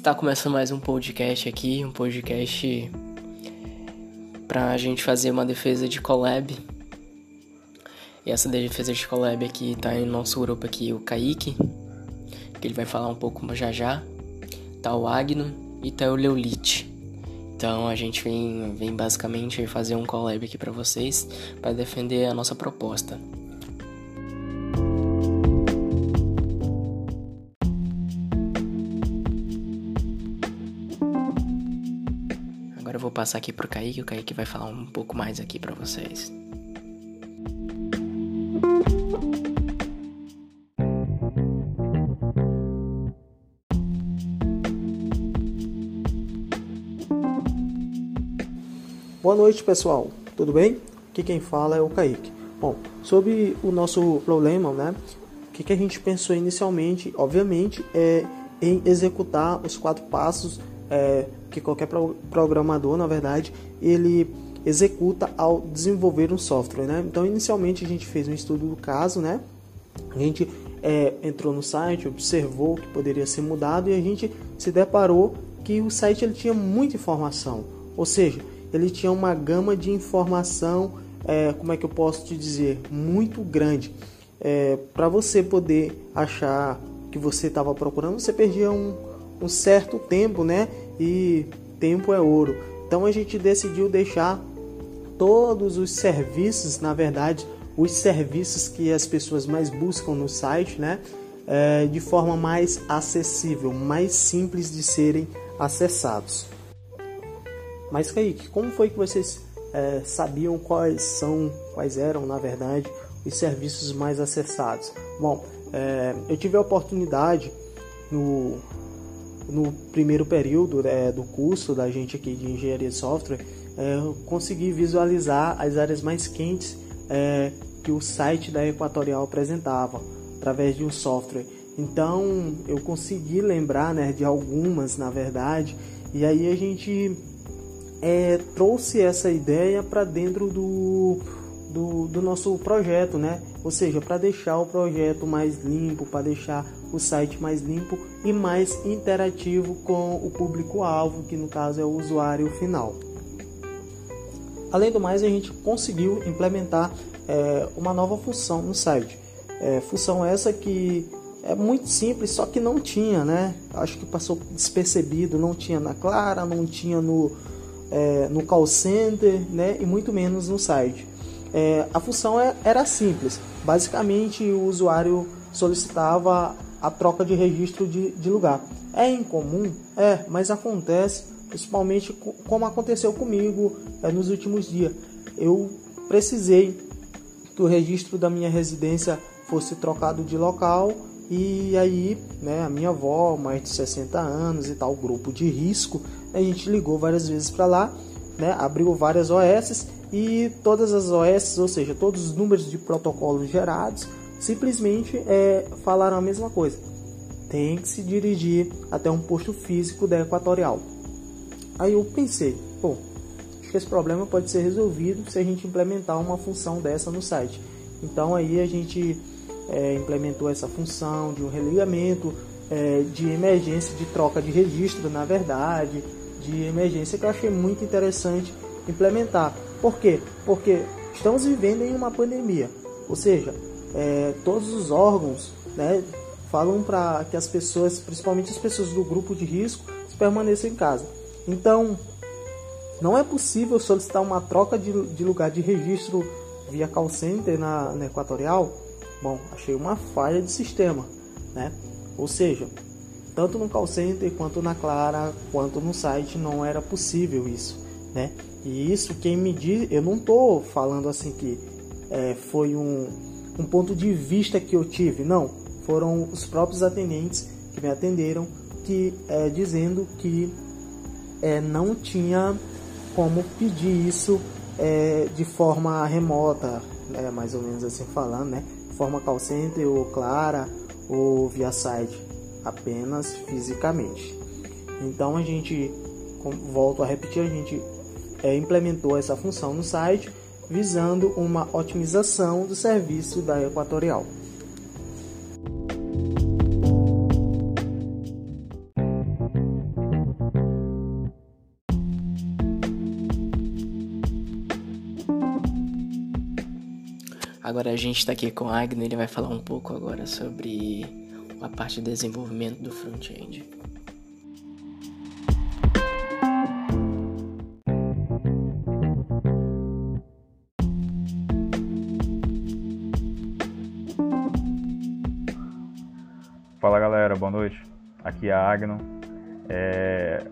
Está começando mais um podcast aqui, um podcast para a gente fazer uma defesa de collab. E essa defesa de collab aqui tá em nosso grupo aqui, o Kaique, que ele vai falar um pouco já já. Tá o Agno e tá o Leolite. Então a gente vem, vem basicamente fazer um collab aqui para vocês para defender a nossa proposta. Passar aqui pro Kaique, o Kaique vai falar um pouco mais aqui para vocês. Boa noite, pessoal. Tudo bem? Aqui quem fala é o Kaique. Bom, sobre o nosso problema, né? O que, que a gente pensou inicialmente, obviamente, é em executar os quatro passos é, que qualquer programador, na verdade, ele executa ao desenvolver um software, né? Então, inicialmente a gente fez um estudo do caso, né? A gente é, entrou no site, observou que poderia ser mudado e a gente se deparou que o site ele tinha muita informação, ou seja, ele tinha uma gama de informação, é, como é que eu posso te dizer, muito grande. É, Para você poder achar que você estava procurando, você perdia um, um certo tempo, né? E tempo é ouro. Então a gente decidiu deixar todos os serviços, na verdade, os serviços que as pessoas mais buscam no site, né? É, de forma mais acessível, mais simples de serem acessados. Mas Kaique, como foi que vocês é, sabiam quais são, quais eram, na verdade, os serviços mais acessados? Bom, é, eu tive a oportunidade no, no primeiro período é, do curso da gente aqui de engenharia de software, é, conseguir visualizar as áreas mais quentes é, que o site da Equatorial apresentava através de um software. Então eu consegui lembrar né, de algumas, na verdade, e aí a gente é, trouxe essa ideia para dentro do, do, do, nosso projeto, né? Ou seja, para deixar o projeto mais limpo, para deixar o site mais limpo e mais interativo com o público-alvo, que no caso é o usuário final. Além do mais, a gente conseguiu implementar é, uma nova função no site. É, função essa que é muito simples, só que não tinha, né? Acho que passou despercebido, não tinha na Clara, não tinha no, é, no call center, né? E muito menos no site. É, a função é, era simples. Basicamente, o usuário solicitava a troca de registro de, de lugar. É incomum? É, mas acontece, principalmente como aconteceu comigo é, nos últimos dias. Eu precisei que o registro da minha residência fosse trocado de local e aí, né, a minha avó, mais de 60 anos e tal, grupo de risco, a gente ligou várias vezes para lá, né, abriu várias OS e todas as OS, ou seja, todos os números de protocolos gerados, simplesmente é, falaram a mesma coisa. Tem que se dirigir até um posto físico da Equatorial. Aí eu pensei, pô, acho que esse problema pode ser resolvido se a gente implementar uma função dessa no site. Então aí a gente é, implementou essa função de um religamento é, de emergência de troca de registro, na verdade, de emergência que eu achei muito interessante implementar. Por quê? Porque estamos vivendo em uma pandemia, ou seja, é, todos os órgãos né, falam para que as pessoas, principalmente as pessoas do grupo de risco, permaneçam em casa. Então, não é possível solicitar uma troca de, de lugar de registro via call center na, na Equatorial. Bom, achei uma falha de sistema, né? Ou seja, tanto no call center quanto na Clara, quanto no site não era possível isso, né? E isso quem me diz, eu não estou falando assim que é, foi um, um ponto de vista que eu tive, não. Foram os próprios atendentes que me atenderam que é, dizendo que é, não tinha como pedir isso é, de forma remota, né, mais ou menos assim falando, né, forma call center ou clara ou via site, apenas fisicamente. Então a gente, volto a repetir, a gente é, implementou essa função no site visando uma otimização do serviço da Equatorial. Agora a gente está aqui com o Agner, ele vai falar um pouco agora sobre a parte de desenvolvimento do front-end. Fala galera, boa noite. Aqui é a Agno. É...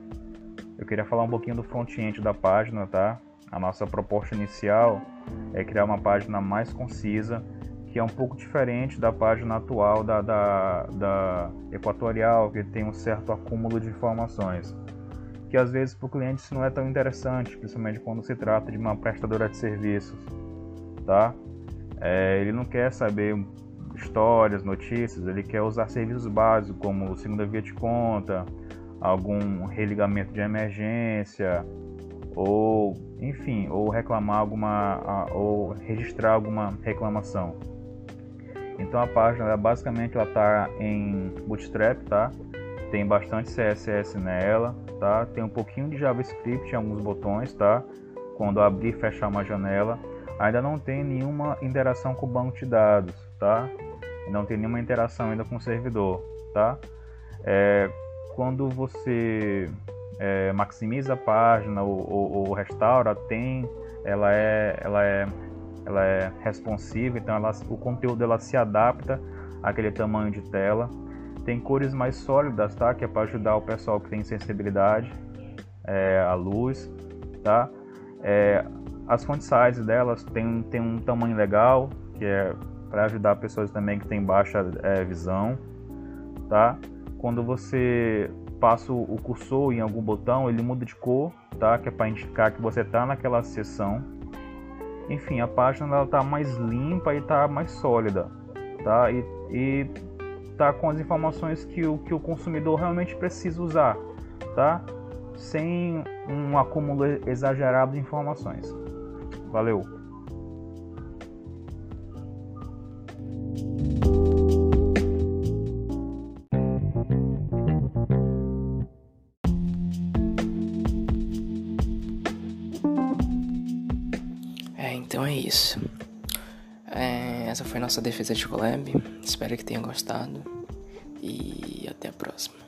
Eu queria falar um pouquinho do front-end da página, tá? A nossa proposta inicial é criar uma página mais concisa, que é um pouco diferente da página atual da, da, da Equatorial, que tem um certo acúmulo de informações. Que às vezes para o cliente isso não é tão interessante, principalmente quando se trata de uma prestadora de serviços, tá? É, ele não quer saber histórias, notícias, ele quer usar serviços básicos como segunda via de conta, algum religamento de emergência, ou enfim, ou reclamar alguma ou registrar alguma reclamação. Então a página ela, basicamente ela está em Bootstrap, tá? Tem bastante CSS nela, tá? Tem um pouquinho de JavaScript em alguns botões, tá? Quando abrir e fechar uma janela, ainda não tem nenhuma interação com o banco de dados, tá? Não tem nenhuma interação ainda com o servidor, tá? É, quando você é, maximiza a página ou, ou, ou, restaura, tem, ela é, ela é, ela é responsiva, então ela, o conteúdo ela se adapta àquele tamanho de tela. Tem cores mais sólidas, tá? Que é para ajudar o pessoal que tem sensibilidade é, à luz, tá? É, as font sizes delas tem, tem um tamanho legal, que é para ajudar pessoas também que têm baixa é, visão, tá? Quando você passa o cursor em algum botão, ele muda de cor, tá? Que é para indicar que você está naquela seção. Enfim, a página ela tá mais limpa e tá mais sólida, tá? E, e tá com as informações que o, que o consumidor realmente precisa usar, tá? Sem um acúmulo exagerado de informações. Valeu! Então é isso. É, essa foi nossa defesa de collab. Espero que tenham gostado. E até a próxima.